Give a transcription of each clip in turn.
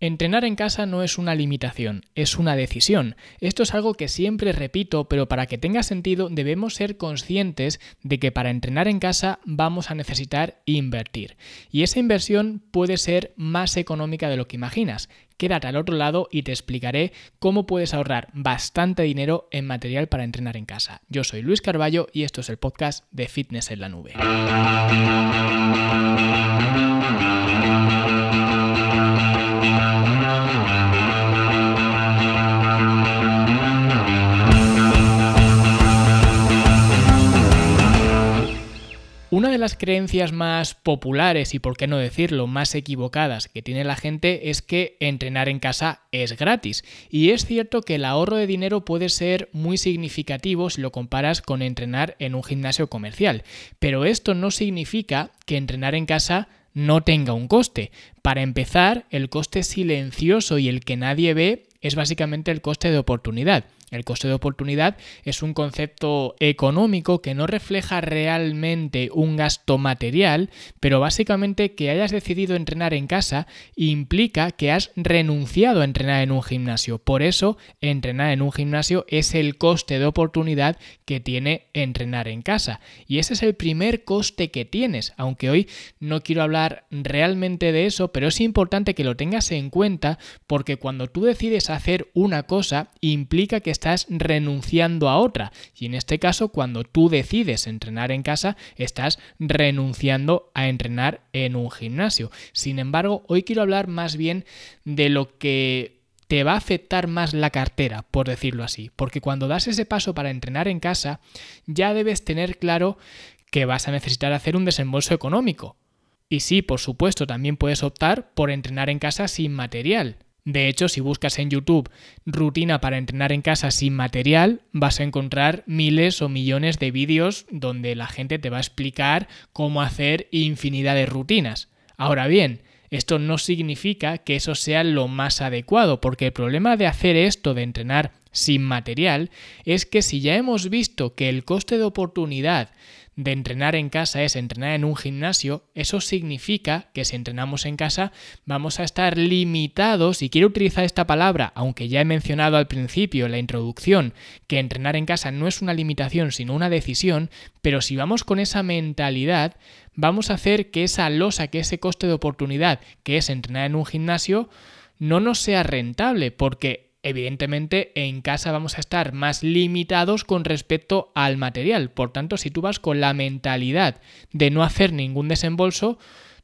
Entrenar en casa no es una limitación, es una decisión. Esto es algo que siempre repito, pero para que tenga sentido debemos ser conscientes de que para entrenar en casa vamos a necesitar invertir. Y esa inversión puede ser más económica de lo que imaginas. Quédate al otro lado y te explicaré cómo puedes ahorrar bastante dinero en material para entrenar en casa. Yo soy Luis Carballo y esto es el podcast de Fitness en la Nube. Las creencias más populares y, por qué no decirlo, más equivocadas que tiene la gente es que entrenar en casa es gratis. Y es cierto que el ahorro de dinero puede ser muy significativo si lo comparas con entrenar en un gimnasio comercial. Pero esto no significa que entrenar en casa no tenga un coste. Para empezar, el coste silencioso y el que nadie ve es básicamente el coste de oportunidad. El coste de oportunidad es un concepto económico que no refleja realmente un gasto material, pero básicamente que hayas decidido entrenar en casa implica que has renunciado a entrenar en un gimnasio. Por eso, entrenar en un gimnasio es el coste de oportunidad que tiene entrenar en casa. Y ese es el primer coste que tienes, aunque hoy no quiero hablar realmente de eso, pero es importante que lo tengas en cuenta porque cuando tú decides hacer una cosa implica que estás renunciando a otra. Y en este caso, cuando tú decides entrenar en casa, estás renunciando a entrenar en un gimnasio. Sin embargo, hoy quiero hablar más bien de lo que te va a afectar más la cartera, por decirlo así. Porque cuando das ese paso para entrenar en casa, ya debes tener claro que vas a necesitar hacer un desembolso económico. Y sí, por supuesto, también puedes optar por entrenar en casa sin material. De hecho, si buscas en YouTube rutina para entrenar en casa sin material, vas a encontrar miles o millones de vídeos donde la gente te va a explicar cómo hacer infinidad de rutinas. Ahora bien, esto no significa que eso sea lo más adecuado, porque el problema de hacer esto, de entrenar sin material, es que si ya hemos visto que el coste de oportunidad de entrenar en casa es entrenar en un gimnasio, eso significa que si entrenamos en casa vamos a estar limitados, y quiero utilizar esta palabra, aunque ya he mencionado al principio en la introducción que entrenar en casa no es una limitación sino una decisión, pero si vamos con esa mentalidad, vamos a hacer que esa losa, que ese coste de oportunidad que es entrenar en un gimnasio, no nos sea rentable, porque evidentemente en casa vamos a estar más limitados con respecto al material. Por tanto, si tú vas con la mentalidad de no hacer ningún desembolso,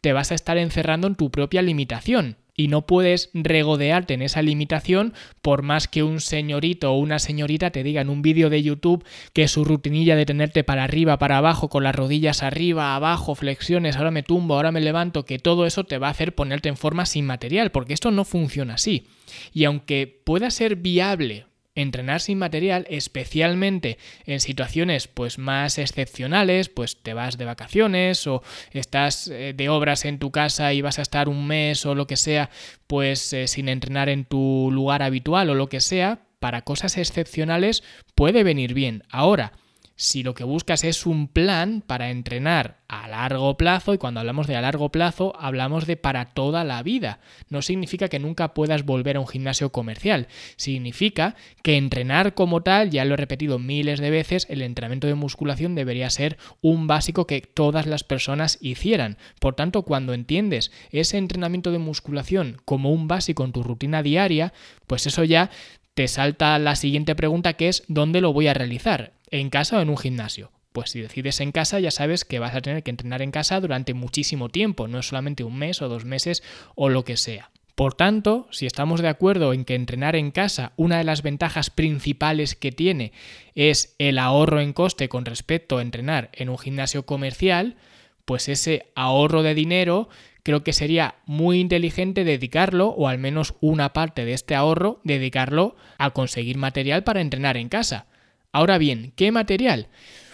te vas a estar encerrando en tu propia limitación y no puedes regodearte en esa limitación por más que un señorito o una señorita te diga en un vídeo de YouTube que su rutinilla de tenerte para arriba, para abajo, con las rodillas arriba, abajo, flexiones, ahora me tumbo, ahora me levanto, que todo eso te va a hacer ponerte en forma sin material, porque esto no funciona así. Y aunque pueda ser viable entrenar sin material, especialmente en situaciones pues más excepcionales, pues te vas de vacaciones o estás eh, de obras en tu casa y vas a estar un mes o lo que sea, pues eh, sin entrenar en tu lugar habitual o lo que sea, para cosas excepcionales puede venir bien. Ahora, si lo que buscas es un plan para entrenar a largo plazo, y cuando hablamos de a largo plazo hablamos de para toda la vida, no significa que nunca puedas volver a un gimnasio comercial, significa que entrenar como tal, ya lo he repetido miles de veces, el entrenamiento de musculación debería ser un básico que todas las personas hicieran. Por tanto, cuando entiendes ese entrenamiento de musculación como un básico en tu rutina diaria, pues eso ya te salta la siguiente pregunta que es ¿dónde lo voy a realizar? ¿En casa o en un gimnasio? Pues si decides en casa ya sabes que vas a tener que entrenar en casa durante muchísimo tiempo, no es solamente un mes o dos meses o lo que sea. Por tanto, si estamos de acuerdo en que entrenar en casa, una de las ventajas principales que tiene es el ahorro en coste con respecto a entrenar en un gimnasio comercial, pues ese ahorro de dinero creo que sería muy inteligente dedicarlo, o al menos una parte de este ahorro, dedicarlo a conseguir material para entrenar en casa. Ahora bien, ¿qué material?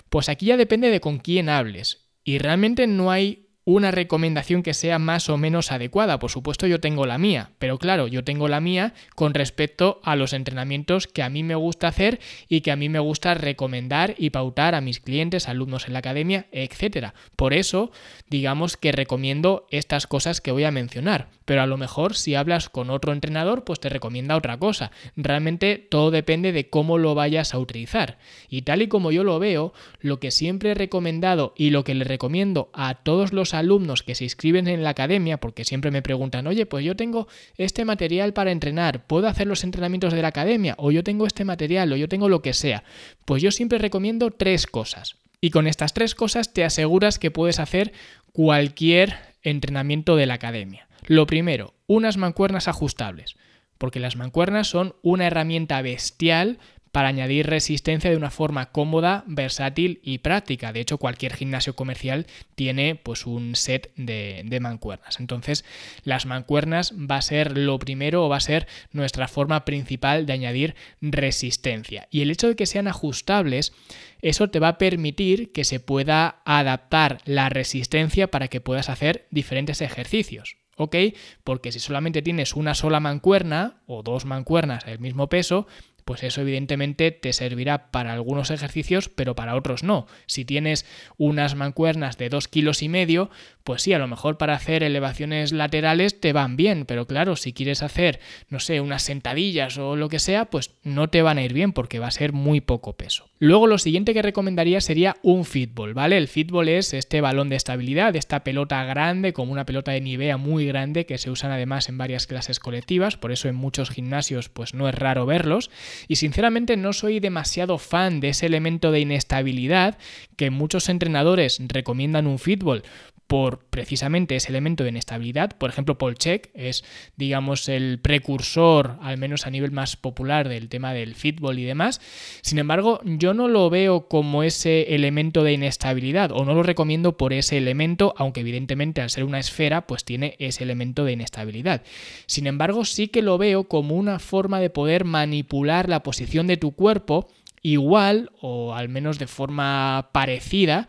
Pues aquí ya depende de con quién hables. Y realmente no hay una recomendación que sea más o menos adecuada. Por supuesto yo tengo la mía, pero claro, yo tengo la mía con respecto a los entrenamientos que a mí me gusta hacer y que a mí me gusta recomendar y pautar a mis clientes, alumnos en la academia, etc. Por eso, digamos que recomiendo estas cosas que voy a mencionar, pero a lo mejor si hablas con otro entrenador, pues te recomienda otra cosa. Realmente todo depende de cómo lo vayas a utilizar. Y tal y como yo lo veo, lo que siempre he recomendado y lo que le recomiendo a todos los alumnos que se inscriben en la academia, porque siempre me preguntan, oye, pues yo tengo este material para entrenar, ¿puedo hacer los entrenamientos de la academia? O yo tengo este material, o yo tengo lo que sea. Pues yo siempre recomiendo tres cosas. Y con estas tres cosas te aseguras que puedes hacer cualquier entrenamiento de la academia. Lo primero, unas mancuernas ajustables porque las mancuernas son una herramienta bestial para añadir resistencia de una forma cómoda, versátil y práctica. De hecho, cualquier gimnasio comercial tiene pues un set de, de, mancuernas. Entonces, las mancuernas va a ser lo primero o va a ser nuestra forma principal de añadir resistencia. Y el hecho de que sean ajustables, eso te va a permitir que se pueda adaptar la resistencia para que puedas hacer diferentes ejercicios. ¿ok? Porque si solamente tienes una sola mancuerna o dos mancuernas del mismo peso, pues eso evidentemente te servirá para algunos ejercicios, pero para otros no. Si tienes unas mancuernas de dos kilos y medio, pues sí, a lo mejor para hacer elevaciones laterales te van bien, pero claro, si quieres hacer, no sé, unas sentadillas o lo que sea, pues no te van a ir bien porque va a ser muy poco peso. Luego lo siguiente que recomendaría sería un fitball, ¿vale? El fitball es este balón de estabilidad, esta pelota grande, como una pelota de Nivea muy grande, que se usan además en varias clases colectivas, por eso en muchos gimnasios pues no es raro verlos. Y sinceramente no soy demasiado fan de ese elemento de inestabilidad que muchos entrenadores recomiendan un fútbol por precisamente ese elemento de inestabilidad. Por ejemplo, Paul Check es, digamos, el precursor, al menos a nivel más popular, del tema del fútbol y demás. Sin embargo, yo no lo veo como ese elemento de inestabilidad o no lo recomiendo por ese elemento, aunque evidentemente al ser una esfera, pues tiene ese elemento de inestabilidad. Sin embargo, sí que lo veo como una forma de poder manipular la posición de tu cuerpo igual o al menos de forma parecida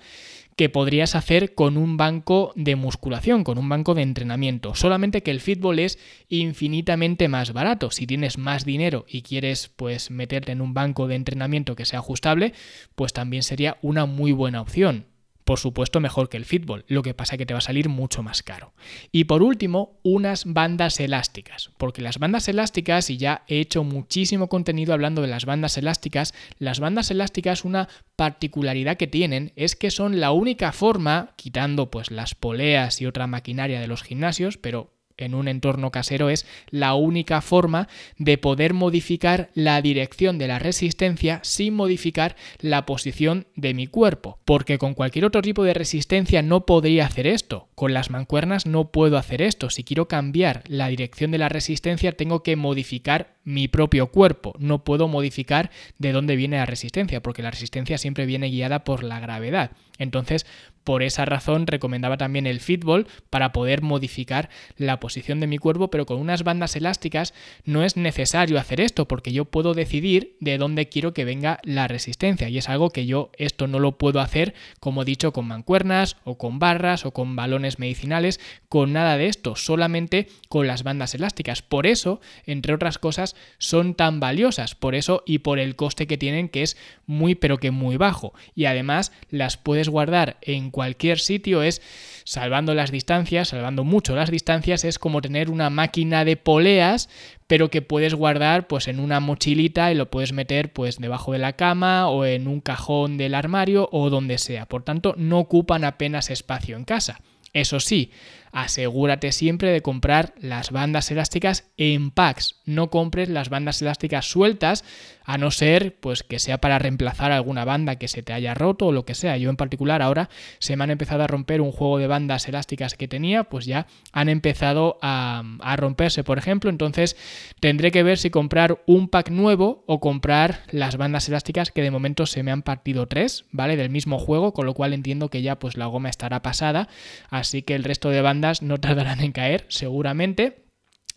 que podrías hacer con un banco de musculación, con un banco de entrenamiento. Solamente que el fútbol es infinitamente más barato. Si tienes más dinero y quieres pues meterte en un banco de entrenamiento que sea ajustable, pues también sería una muy buena opción por supuesto mejor que el fútbol, lo que pasa es que te va a salir mucho más caro. Y por último, unas bandas elásticas, porque las bandas elásticas, y ya he hecho muchísimo contenido hablando de las bandas elásticas, las bandas elásticas una particularidad que tienen es que son la única forma, quitando pues las poleas y otra maquinaria de los gimnasios, pero en un entorno casero es la única forma de poder modificar la dirección de la resistencia sin modificar la posición de mi cuerpo. Porque con cualquier otro tipo de resistencia no podría hacer esto. Con las mancuernas no puedo hacer esto. Si quiero cambiar la dirección de la resistencia tengo que modificar mi propio cuerpo. No puedo modificar de dónde viene la resistencia porque la resistencia siempre viene guiada por la gravedad. Entonces, por esa razón recomendaba también el fitball para poder modificar la posición de mi cuerpo, pero con unas bandas elásticas no es necesario hacer esto porque yo puedo decidir de dónde quiero que venga la resistencia y es algo que yo esto no lo puedo hacer como he dicho con mancuernas o con barras o con balones medicinales, con nada de esto, solamente con las bandas elásticas. Por eso, entre otras cosas, son tan valiosas, por eso y por el coste que tienen que es muy pero que muy bajo y además las puedes guardar en cualquier sitio es, salvando las distancias, salvando mucho las distancias, es como tener una máquina de poleas, pero que puedes guardar pues en una mochilita y lo puedes meter pues debajo de la cama o en un cajón del armario o donde sea. Por tanto, no ocupan apenas espacio en casa. Eso sí, asegúrate siempre de comprar las bandas elásticas en packs. No compres las bandas elásticas sueltas, a no ser pues que sea para reemplazar alguna banda que se te haya roto o lo que sea. Yo en particular ahora se me han empezado a romper un juego de bandas elásticas que tenía, pues ya han empezado a, a romperse, por ejemplo. Entonces tendré que ver si comprar un pack nuevo o comprar las bandas elásticas que de momento se me han partido tres, ¿vale? Del mismo juego, con lo cual entiendo que ya pues la goma estará pasada, así que el resto de bandas no tardarán en caer, seguramente.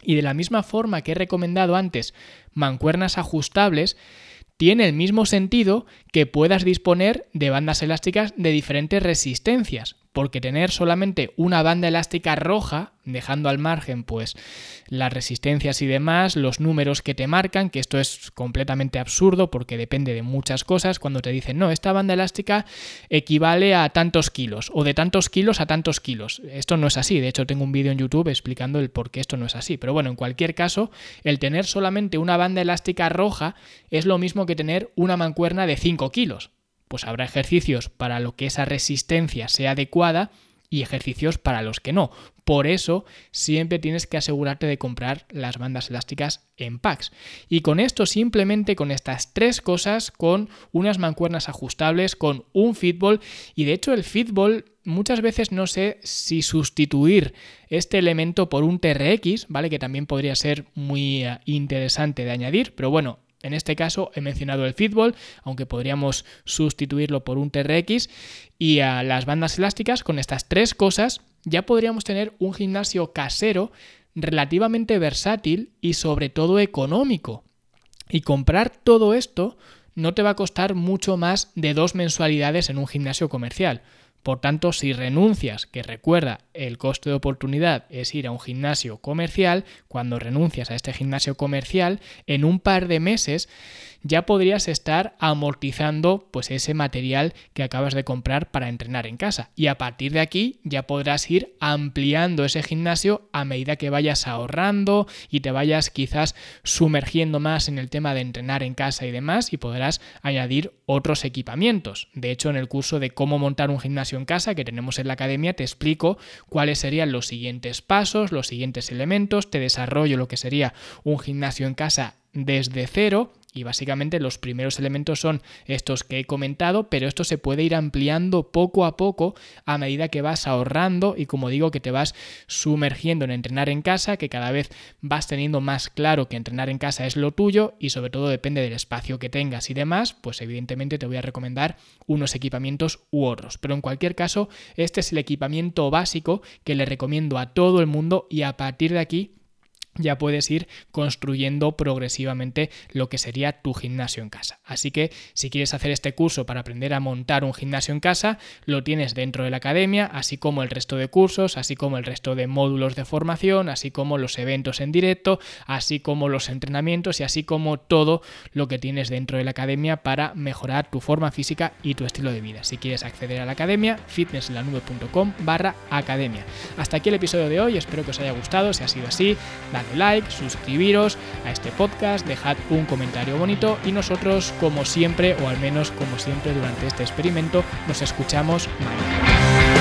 Y de la misma forma que he recomendado antes mancuernas ajustables, tiene el mismo sentido que puedas disponer de bandas elásticas de diferentes resistencias, porque tener solamente una banda elástica roja, dejando al margen pues las resistencias y demás, los números que te marcan, que esto es completamente absurdo porque depende de muchas cosas, cuando te dicen, no, esta banda elástica equivale a tantos kilos o de tantos kilos a tantos kilos. Esto no es así, de hecho tengo un vídeo en YouTube explicando el por qué esto no es así, pero bueno, en cualquier caso, el tener solamente una banda elástica roja es lo mismo que tener una mancuerna de 5 kilos pues habrá ejercicios para lo que esa resistencia sea adecuada y ejercicios para los que no. Por eso siempre tienes que asegurarte de comprar las bandas elásticas en packs. Y con esto simplemente con estas tres cosas, con unas mancuernas ajustables, con un fitball y de hecho el fitball muchas veces no sé si sustituir este elemento por un TRX, ¿vale? Que también podría ser muy eh, interesante de añadir, pero bueno, en este caso he mencionado el fútbol, aunque podríamos sustituirlo por un TRX y a las bandas elásticas. Con estas tres cosas ya podríamos tener un gimnasio casero relativamente versátil y sobre todo económico. Y comprar todo esto no te va a costar mucho más de dos mensualidades en un gimnasio comercial. Por tanto, si renuncias, que recuerda, el coste de oportunidad es ir a un gimnasio comercial, cuando renuncias a este gimnasio comercial, en un par de meses ya podrías estar amortizando pues ese material que acabas de comprar para entrenar en casa. Y a partir de aquí ya podrás ir ampliando ese gimnasio a medida que vayas ahorrando y te vayas quizás sumergiendo más en el tema de entrenar en casa y demás y podrás añadir otros equipamientos. De hecho, en el curso de cómo montar un gimnasio en casa que tenemos en la academia te explico cuáles serían los siguientes pasos, los siguientes elementos, te desarrollo lo que sería un gimnasio en casa desde cero y básicamente los primeros elementos son estos que he comentado, pero esto se puede ir ampliando poco a poco a medida que vas ahorrando y como digo que te vas sumergiendo en entrenar en casa, que cada vez vas teniendo más claro que entrenar en casa es lo tuyo y sobre todo depende del espacio que tengas y demás, pues evidentemente te voy a recomendar unos equipamientos u otros. Pero en cualquier caso, este es el equipamiento básico que le recomiendo a todo el mundo y a partir de aquí ya puedes ir construyendo progresivamente lo que sería tu gimnasio en casa. Así que si quieres hacer este curso para aprender a montar un gimnasio en casa, lo tienes dentro de la academia, así como el resto de cursos, así como el resto de módulos de formación, así como los eventos en directo, así como los entrenamientos y así como todo lo que tienes dentro de la academia para mejorar tu forma física y tu estilo de vida. Si quieres acceder a la academia, fitnesslanube.com barra academia. Hasta aquí el episodio de hoy, espero que os haya gustado, si ha sido así, like, suscribiros a este podcast, dejad un comentario bonito y nosotros como siempre, o al menos como siempre durante este experimento, nos escuchamos mañana.